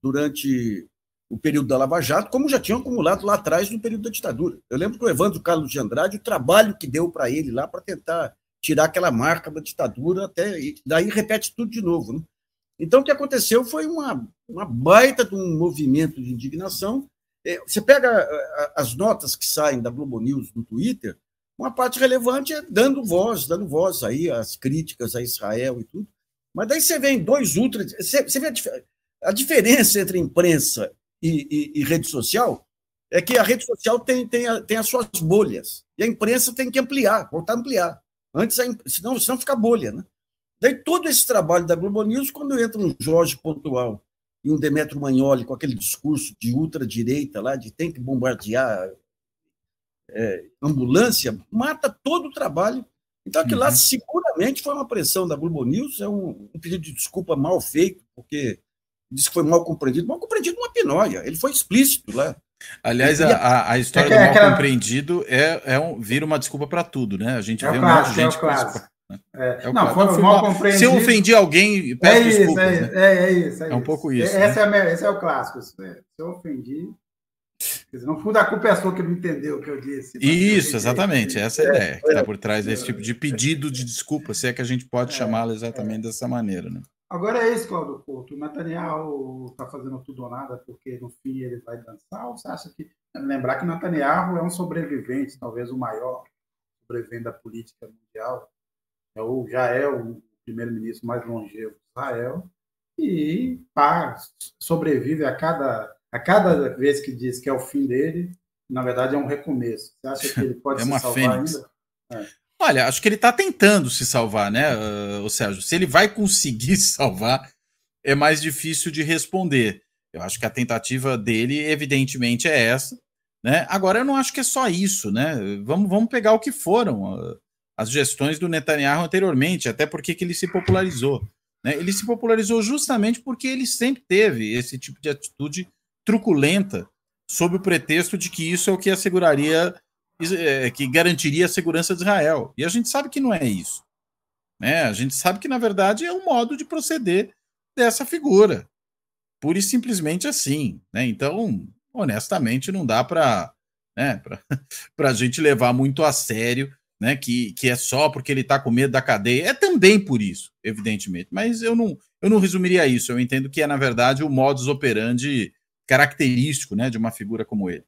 durante o período da Lava Jato, como já tinham acumulado lá atrás no período da ditadura. Eu lembro que o Evandro Carlos de Andrade, o trabalho que deu para ele lá para tentar tirar aquela marca da ditadura, até daí repete tudo de novo. Né? Então, o que aconteceu foi uma, uma baita de um movimento de indignação. É, você pega as notas que saem da Globo News no Twitter, uma parte relevante é dando voz, dando voz aí às críticas a Israel e tudo. Mas daí você vê em dois ultra. Você, você vê a, a, diferença entre imprensa e, e, e, rede social é que a rede social tem, tem, a, tem as suas bolhas. E a imprensa tem que ampliar, voltar a ampliar. Antes, a, senão, senão fica bolha. Né? Daí todo esse trabalho da Globo News, quando entra um Jorge Pontual e um Demetrio Magnoli com aquele discurso de ultradireita lá, de tem que bombardear é, ambulância, mata todo o trabalho. Então, aquilo uhum. lá seguramente foi uma pressão da Globo News, é um, um pedido de desculpa mal feito, porque disse que foi mal compreendido. Mal compreendido uma pinóia, ele foi explícito lá. Aliás, a, a história é que, do mal aquela... compreendido é, é um, vira uma desculpa para tudo, né? A gente é vê um monte de gente. É, é, é não, foi mal compreendido. Se eu ofendi alguém, peço é isso, desculpas. É, né? é, é, isso, é, um pouco isso. Esse, né? é, esse é o clássico. Se eu ofendi, no fundo, a culpa é sua que não entendeu o que eu disse. Isso, exatamente. Essa é a ideia que está por trás desse tipo de pedido de desculpa, se é que a gente pode chamá-lo exatamente dessa maneira. Né? Agora é isso, Claudio Porto. O Netanyahu está fazendo tudo ou nada porque no fim ele vai dançar? Ou você acha que. Lembrar que Netanyahu é um sobrevivente, talvez o maior sobrevivente da política mundial. É ou já é o primeiro-ministro mais longevo de Israel. E pá, sobrevive a cada, a cada vez que diz que é o fim dele, na verdade é um recomeço. Você acha que ele pode <laughs> é se salvar fênix. ainda? É. Olha, acho que ele está tentando se salvar, né, uh, o Sérgio? Se ele vai conseguir se <laughs> salvar, é mais difícil de responder. Eu acho que a tentativa dele, evidentemente, é essa. Né? Agora, eu não acho que é só isso, né? Vamos, vamos pegar o que foram uh, as gestões do Netanyahu anteriormente, até porque que ele se popularizou. Né? Ele se popularizou justamente porque ele sempre teve esse tipo de atitude truculenta, sob o pretexto de que isso é o que asseguraria é, que garantiria a segurança de Israel. E a gente sabe que não é isso. Né? A gente sabe que, na verdade, é um modo de proceder dessa figura. Pura e simplesmente assim. Né? Então, honestamente, não dá para né, a <laughs> gente levar muito a sério né, que, que é só porque ele está com medo da cadeia. É também por isso, evidentemente. Mas eu não, eu não resumiria isso. Eu entendo que é, na verdade, o modus operandi característico né, de uma figura como ele.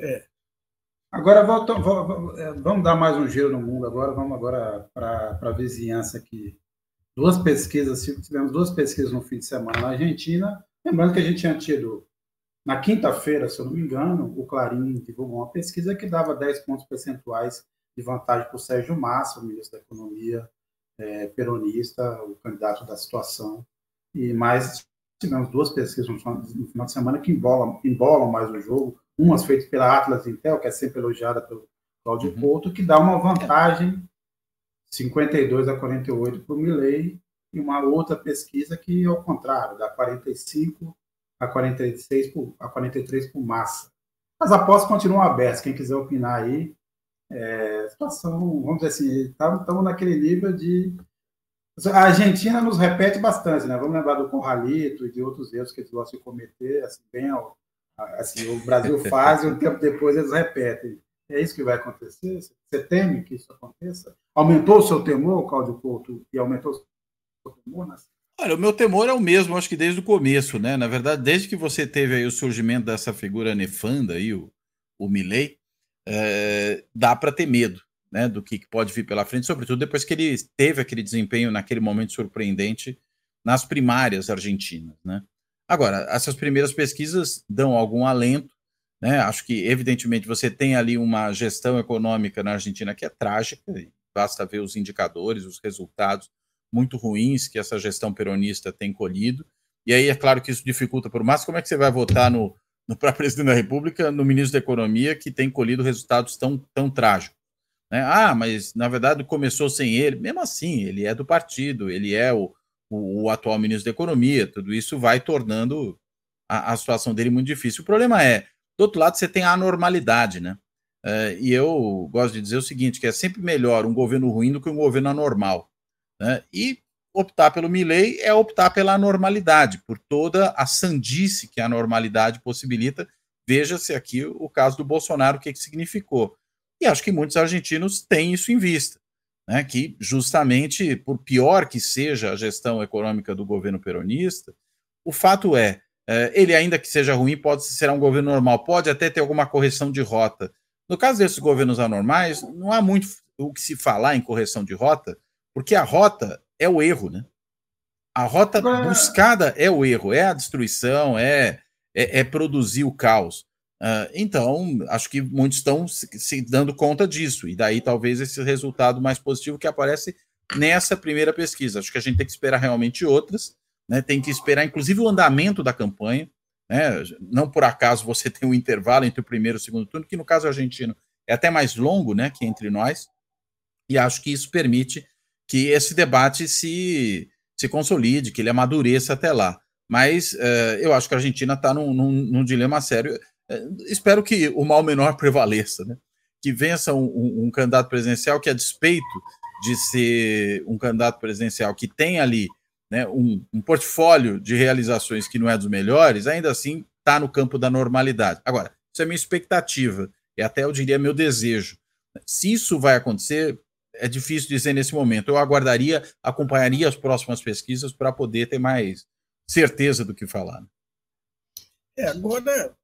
É, Agora volta, é, vamos dar mais um giro no mundo agora, vamos agora para a vizinhança aqui. Duas pesquisas, tivemos duas pesquisas no fim de semana na Argentina. Lembrando que a gente tinha tido, na quinta-feira, se eu não me engano, o Clarim divulgou uma pesquisa que dava 10 pontos percentuais de vantagem para o Sérgio Massa, o ministro da Economia, é, peronista, o candidato da situação. E mais tivemos duas pesquisas no final de semana que embolam, embolam mais o jogo umas feitas pela Atlas Intel, que é sempre elogiada pelo Claudio uhum. Couto, que dá uma vantagem 52 a 48 para o Milley, e uma outra pesquisa que é o contrário, dá 45 a 46 por, a 43 por massa. As apostas continuam abertas, quem quiser opinar aí, é, situação, vamos dizer assim, estamos naquele nível de a Argentina nos repete bastante, né? Vamos lembrar do Conralito e de outros erros que eles gostam de cometer, assim, bem Assim, o Brasil <laughs> faz e um tempo depois eles repetem. É isso que vai acontecer? Você teme que isso aconteça? Aumentou o seu temor, Cláudio Couto, e aumentou o seu temor? Né? Olha, o meu temor é o mesmo, acho que desde o começo, né? Na verdade, desde que você teve aí o surgimento dessa figura nefanda aí, o, o Milley, é, dá para ter medo, né? Do que pode vir pela frente, sobretudo depois que ele teve aquele desempenho naquele momento surpreendente nas primárias argentinas, né? Agora, essas primeiras pesquisas dão algum alento, né? Acho que, evidentemente, você tem ali uma gestão econômica na Argentina que é trágica, basta ver os indicadores, os resultados muito ruins que essa gestão peronista tem colhido. E aí é claro que isso dificulta por mais. Como é que você vai votar no, no para <laughs> presidente da República, no ministro da Economia, que tem colhido resultados tão, tão trágicos? Né? Ah, mas na verdade começou sem ele. Mesmo assim, ele é do partido, ele é o, o, o, atual ministro da Economia, tudo isso vai tornando a, a, situação dele muito difícil. O problema é, do outro lado, você tem a anormalidade, né? É, e eu gosto de dizer o seguinte: que é sempre melhor um governo ruim do que um governo anormal. Né? E optar pelo Milley é optar pela normalidade, por toda a sandice que a normalidade possibilita. Veja-se aqui o caso do Bolsonaro, o que, que significou. E acho que muitos argentinos têm isso em vista, né? que justamente, por pior que seja a gestão econômica do governo peronista, o fato é, é ele ainda que seja ruim, pode ser um governo normal, pode até ter alguma correção de rota. No caso desses governos anormais, não há muito o que se falar em correção de rota, porque a rota é o erro, né? A rota buscada é o erro, é a destruição, é, é, é produzir o caos. Uh, então, acho que muitos estão se, se, dando conta disso, e daí talvez esse resultado mais positivo que aparece nessa primeira pesquisa. Acho que a gente tem que esperar realmente outras, né? tem que esperar, inclusive, o andamento da campanha. Né? Não por acaso você <laughs> tem um intervalo entre o primeiro e o segundo turno, que no caso argentino é até mais longo né, que entre nós, e acho que isso permite que esse debate se, se consolide, que ele amadureça até lá. Mas uh, eu acho que a Argentina está num, num, num, dilema sério. Uh, espero que o mal menor <laughs> prevaleça, né? que vença um, um, um, candidato presidencial que, a despeito de ser um candidato presidencial que tem ali né, um, um portfólio de realizações que não é dos melhores, ainda assim está no campo da normalidade. Agora, isso é minha expectativa, e até eu diria meu desejo. Se isso vai acontecer, é difícil dizer nesse momento. Eu aguardaria, acompanharia as próximas pesquisas para poder ter mais certeza do que falar. É, agora,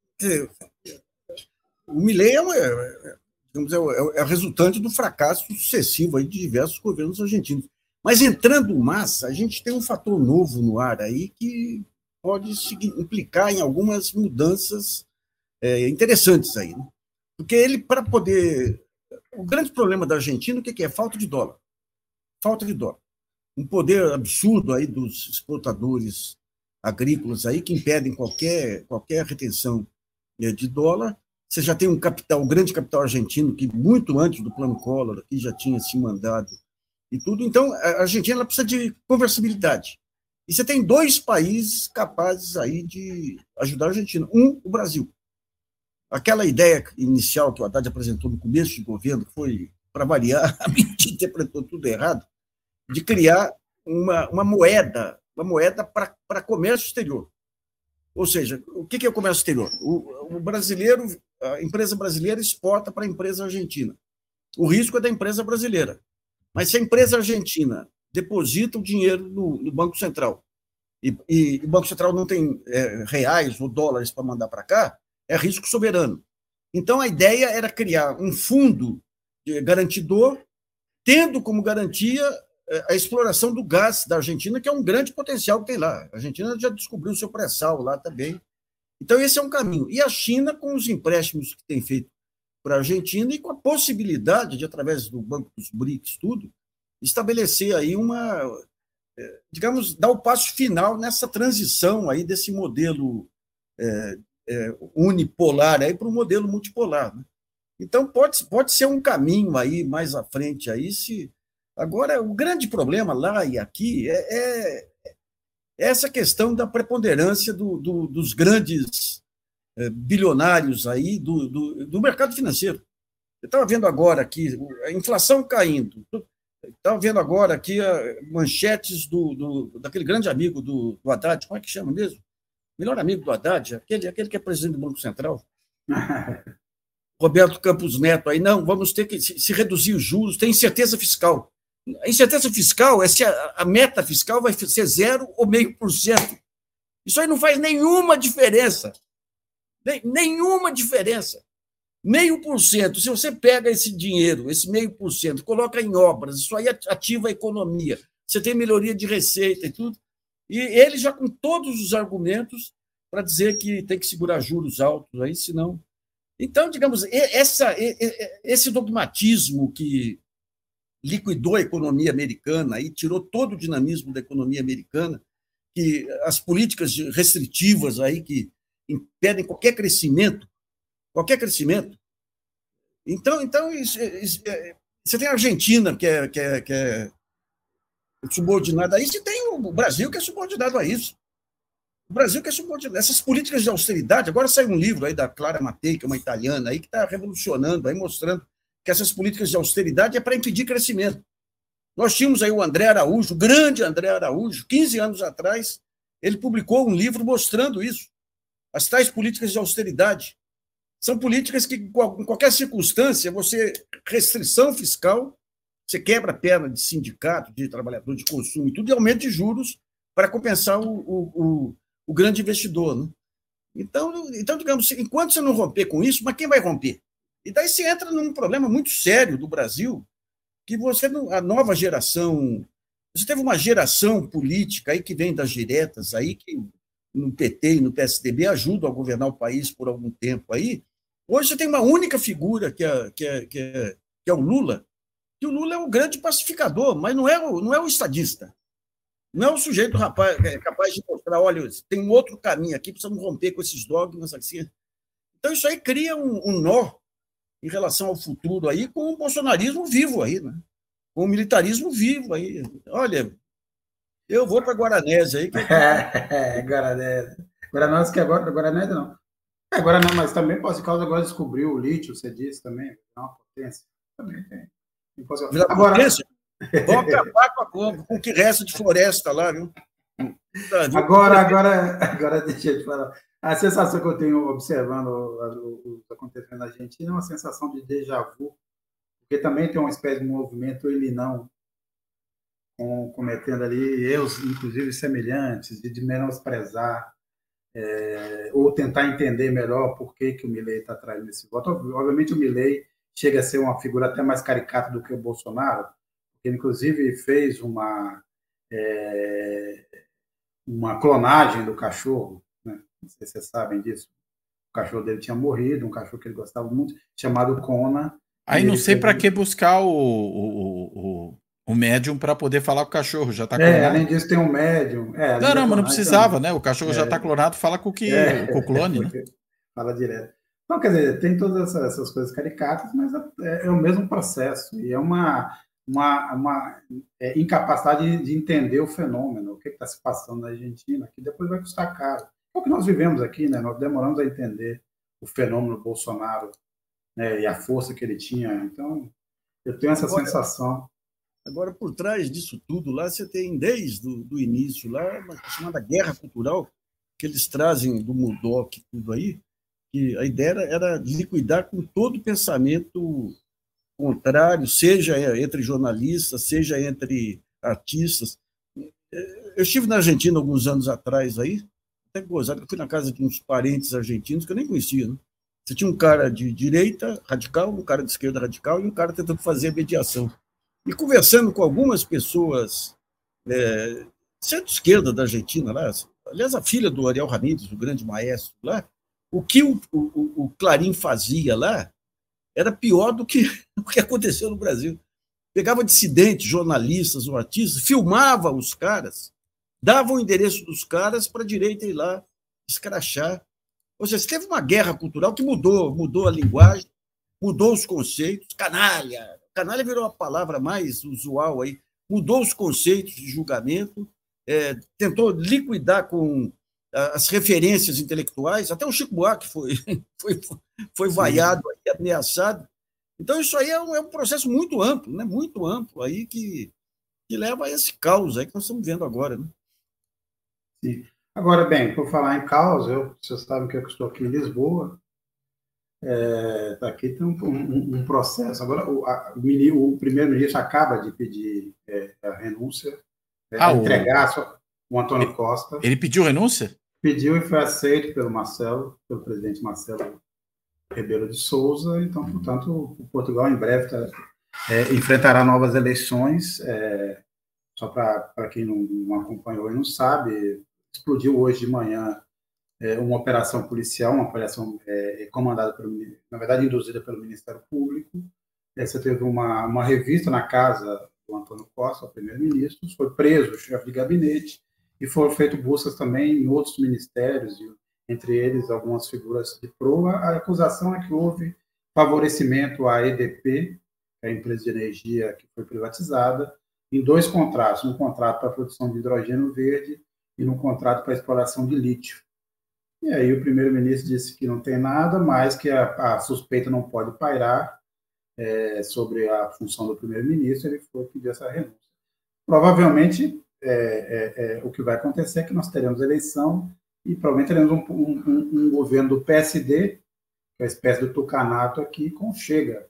o Milley é, uma, é, é, é, resultante do fracasso sucessivo de diversos governos argentinos. Mas entrando massa, a gente tem um fator novo no ar aí que pode implicar em algumas mudanças é, interessantes aí. Né? Porque ele, para poder o grande problema da Argentina, o que é? Falta de dólar. Falta de dólar. Um poder absurdo aí dos exportadores agrícolas aí que impedem qualquer, qualquer retenção né, de dólar. Você já tem um capital, um grande capital argentino que muito antes do plano Collor aqui já tinha se mandado e tudo. Então, a Argentina precisa de conversibilidade. E você tem dois países capazes aí de ajudar a Argentina. Um, o Brasil. Aquela ideia inicial que o Haddad apresentou no começo do governo, que foi, para variar, <laughs> a gente interpretou tudo errado, de criar uma, uma moeda, uma moeda para comércio exterior. Ou seja, o que é o comércio exterior? O, o brasileiro, a empresa brasileira exporta para a empresa argentina. O risco é da empresa brasileira. Mas se a empresa argentina deposita o dinheiro no, no Banco Central e, e, o Banco Central não tem é, reais ou dólares para mandar para cá, é risco soberano. Então, a ideia era criar um fundo garantidor, tendo como garantia eh, a exploração do gás da Argentina, que é um grande potencial que tem lá. A Argentina já descobriu o seu pré-sal lá também. Então, esse é um caminho. E a China, com os empréstimos que tem feito para a Argentina e com a possibilidade de, através do Banco dos BRICS, tudo, estabelecer aí uma, eh, digamos, dar o passo final nessa transição aí desse modelo é, unipolar aí para o modelo multipolar. Né? Então pode, pode ser um caminho aí mais à frente aí se agora o grande problema lá e aqui é, é, é essa questão da preponderância do, do, dos grandes é, bilionários aí do, do, do mercado financeiro. Eu estava vendo agora aqui a inflação caindo. Estava vendo agora aqui manchetes do, do, daquele grande amigo do, do Haddad, como é que chama mesmo? Melhor amigo do Haddad, aquele, aquele que é presidente do Banco Central. <laughs> Roberto Campos Neto, aí não, vamos ter que se, reduzir os juros, tem incerteza fiscal. A incerteza fiscal é se a, a meta fiscal vai ser zero ou meio por cento. Isso aí não faz nenhuma diferença. Nem, nenhuma diferença. Meio por cento, se você pega esse dinheiro, esse meio por cento, coloca em obras, isso aí ativa a economia. Você tem melhoria de receita e tudo. E ele já com todos os argumentos para dizer que tem que segurar juros altos aí, senão. Então, digamos, essa, esse dogmatismo que liquidou a economia americana e tirou todo o dinamismo da economia americana, que as políticas restritivas aí que impedem qualquer crescimento, qualquer crescimento. Então, então isso, isso, é, você tem a Argentina, que é, que é, que é subordinada a isso, e tem o Brasil que é subordinado a isso. O Brasil que é subordinado. Essas políticas de austeridade, agora saiu um livro aí da Clara Mattei, que é uma italiana, aí, que está revolucionando, aí mostrando que essas políticas de austeridade é para impedir crescimento. Nós tínhamos aí o André Araújo, o grande André Araújo, 15 anos atrás, ele publicou um livro mostrando isso. As tais políticas de austeridade. São políticas que, em qualquer circunstância, você. restrição fiscal, você quebra a perna de sindicato, de trabalhador de consumo e tudo, e aumento de juros para compensar o, o, o, o grande investidor. Né? Então, então, digamos, enquanto você não romper com isso, mas quem vai romper? E daí você entra num problema muito sério do Brasil, que você, a nova geração, você teve uma geração política aí que vem das diretas aí, que no PT e no PSDB ajudam a governar o país por algum tempo aí. Hoje você tem uma única figura, que é, que é, que é, que é o Lula, que o Lula é um grande pacificador, mas não é o, não é o estadista. Não é o sujeito rapaz, é capaz de mostrar, olha, tem um outro caminho aqui, precisamos romper com esses dogmas assim. Então, isso aí cria um, um nó em relação ao futuro aí, com o bolsonarismo vivo aí, né? com o militarismo vivo aí. Olha, eu vou para Guaranésia aí. Que... <laughs> é, Guaranésia. Guaranésia que agora, Guaranésia não. É, Guaranésia, mas também pode causa agora descobriu o lítio, você disse também, é uma potência. Também tem. Agora? Vão acabar com, a, com o que resta de floresta lá, viu? Agora, agora, agora deixa eu te falar. A sensação que eu tenho observando o que está acontecendo na Argentina é uma sensação de déjà vu, porque também tem uma espécie de movimento ele não com, cometendo ali erros, inclusive semelhantes, de, de menosprezar é, ou tentar entender melhor por que, que o Milley está trazendo esse voto. Obviamente, o Milley chega a ser uma figura até mais caricata do que o Bolsonaro, ele inclusive fez uma, é, uma clonagem do cachorro, né? não sei se vocês sabem disso. O cachorro dele tinha morrido, um cachorro que ele gostava muito, chamado Kona. Aí não sei para que buscar o, o, o, o médium para poder falar com o cachorro, já está clonado. É, além disso tem um médium. É, não, não, mas não precisava, também. né? O cachorro é, já está clonado, fala com, que, é, com o clone, né? Fala direto. Então, quer dizer, tem todas essas, coisas caricatas, mas é, é, o mesmo processo. E é uma, uma, uma é, incapacidade de, de, entender o fenômeno, o que está se passando na Argentina, que depois vai custar caro. É o que nós vivemos aqui, né? Nós demoramos a entender o fenômeno Bolsonaro né, e a força que ele tinha. Então, eu tenho essa agora, sensação. Agora, por trás disso tudo, lá você tem, desde o do início, lá, uma chamada guerra cultural, que eles trazem do Murdoch tudo aí, que a ideia era, liquidar com todo pensamento contrário, seja entre jornalistas, seja entre artistas. Eu estive na Argentina alguns anos atrás aí, até gozado, eu fui na casa de uns parentes argentinos que eu nem conhecia. Né? Você tinha um cara de direita radical, um cara de esquerda radical e um cara tentando fazer mediação. E conversando com algumas pessoas é, centro-esquerda da Argentina, lá, aliás, a filha do Ariel Ramírez, o grande maestro lá, o que o, o, o Clarim fazia lá era pior do que <laughs> o que aconteceu no Brasil. Pegava dissidentes, jornalistas ou artistas, filmava os caras, dava o endereço dos caras para a direita ir lá escrachar. Ou seja, teve uma guerra cultural que mudou, mudou a linguagem, mudou os conceitos, canalha. Canalha virou a palavra mais usual aí, mudou os conceitos de julgamento, é, tentou liquidar com as referências intelectuais, até o Chico Buarque foi, <laughs> foi, foi vaiado, aí, ameaçado. Então, isso aí é um, é um, processo muito amplo, né? muito amplo, aí que, que leva a esse caos aí que nós estamos vendo agora. Né? Sim. Agora, bem, por falar em caos, eu, vocês sabem que eu estou aqui em Lisboa, é, aqui tem um, um, um processo. Agora, o, o, o primeiro-ministro acaba de pedir é, a renúncia, é, ah, entregar o, o Antônio Costa. Ele pediu renúncia? Pediu e foi aceito pelo Marcelo, pelo presidente Marcelo Rebelo de Souza. Então, portanto, o Portugal em breve tá, é, enfrentará novas eleições. É, só para quem não, não, acompanhou e não sabe, explodiu hoje de manhã é, uma operação policial, uma operação é, comandada, pelo, na verdade, induzida pelo Ministério Público. Você teve uma, uma revista na casa do Antônio Costa, o primeiro-ministro, foi preso o chefe de gabinete, e foram feitas buscas também em outros ministérios, entre eles algumas figuras de proa. A acusação é que houve favorecimento à EDP, é a empresa de energia que foi privatizada, em dois contratos, um contrato para a produção de hidrogênio verde e um contrato para a exploração de lítio. E aí o primeiro-ministro disse que não tem nada, mas que a, a suspeita não pode pairar, é, sobre a função do primeiro-ministro, ele foi pedir essa renúncia. Provavelmente, é, é, é, o que vai acontecer é que nós teremos eleição e provavelmente teremos um, um, um governo do PSD, que é a espécie do tucanato aqui, com Chega,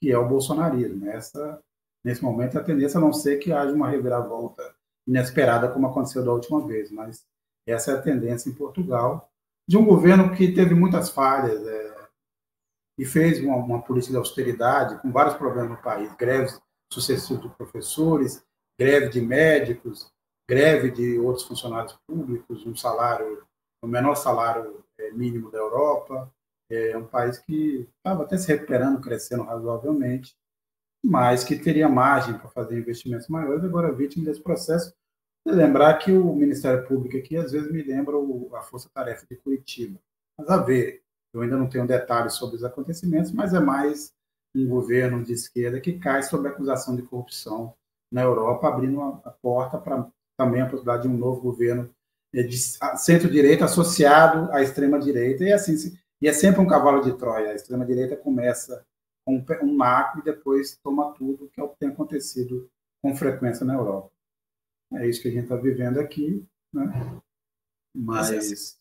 que é o bolsonarismo. Essa, nesse momento, a tendência a não ser que haja uma reviravolta inesperada, como aconteceu da última vez, mas essa é a tendência em Portugal, de um governo que teve muitas falhas é, e fez uma, uma, política de austeridade com vários problemas no país, greves sucessivas de professores, greve de médicos, greve de outros funcionários públicos, um salário, o menor salário é, mínimo da Europa, é um país que estava até se recuperando, crescendo razoavelmente, mas que teria margem para fazer investimentos maiores, agora vítima desse processo. Lembrar que o Ministério Público aqui, às vezes, me lembra a Força Tarefa de Curitiba. Mas a ver, eu ainda não tenho detalhes sobre os acontecimentos, mas é mais um governo de esquerda que cai sob acusação de corrupção na Europa, abrindo a porta para também a possibilidade de um novo governo de centro-direita associado à extrema-direita. E assim, e é sempre um cavalo de Troia. A extrema-direita começa com um marco e depois toma tudo, que é o que tem acontecido com frequência na Europa. É isso que a gente está vivendo aqui. Né? Mas.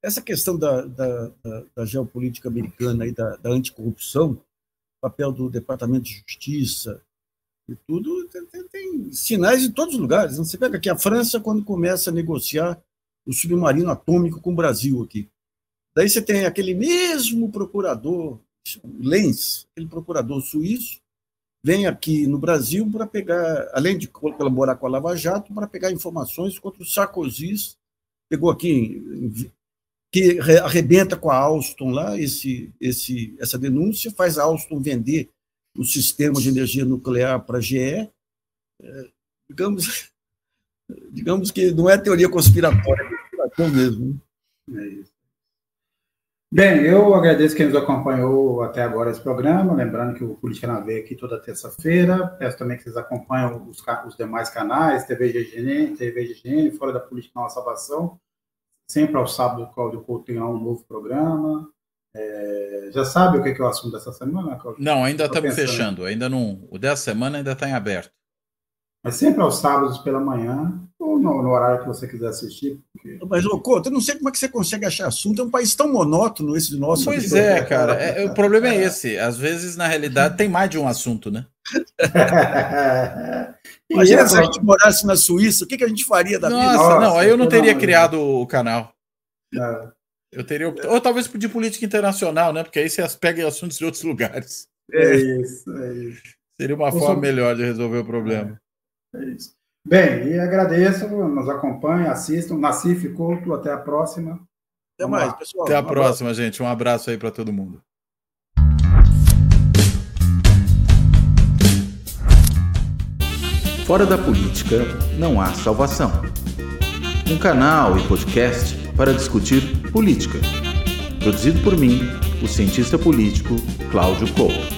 Essa questão da, da, da, da geopolítica americana e da, da anticorrupção, papel do Departamento de Justiça e tudo, tem, tem, sinais em todos os lugares. Você pega aqui a França, quando começa a negociar o submarino atômico com o Brasil aqui. Daí você tem aquele mesmo procurador, Lenz, aquele procurador suíço, vem aqui no Brasil para pegar, além de colaborar com a Lava Jato, para pegar informações contra o Sarkozy, pegou aqui, que arrebenta com a Alstom lá, esse, esse, essa denúncia, faz a Alstom vender o sistema de energia nuclear para a GE. É, digamos, <laughs> digamos que não é teoria conspiratória, é conspiração mesmo. Né? É isso. Bem, eu agradeço quem nos acompanhou até agora esse programa, lembrando que o Política na Veia aqui toda terça-feira, peço também que vocês acompanhem os, os demais canais, TV GGN, TV GGN, Fora da Política Nossa Salvação, sempre ao sábado Cláudio Couto tem um novo programa, é, já sabe o que é o assunto dessa semana, Cláudio? Não, ainda estamos fechando, ainda não, o dessa semana ainda está em aberto. Mas sempre aos sábados pela manhã, ou no, no horário que você quiser assistir. Porque... Mas, ô, Couto, eu não sei como é que você consegue achar assunto. É um país tão monótono esse nosso. Pois é, cara. É, o problema é esse. Às vezes, na realidade, tem mais de um assunto, né? <laughs> Imagina se a gente morasse na Suíça, o que, que a gente faria da Nossa, vida? Nossa, não, aí eu não teria criado o canal. Não. Eu teria. Ou talvez de política internacional, né? Porque aí você pega assuntos de outros lugares. É isso, é isso. Seria uma forma melhor de resolver o problema. É isso. Bem, e agradeço, nos acompanhem, assistam. Nacife Couto, até a próxima. Até Vamos mais, lá. pessoal. Até a um próxima, abraço. gente. Um abraço aí para todo mundo. Fora da política não há salvação. Um canal e podcast para discutir política. Produzido por mim, o cientista político Cláudio Couto.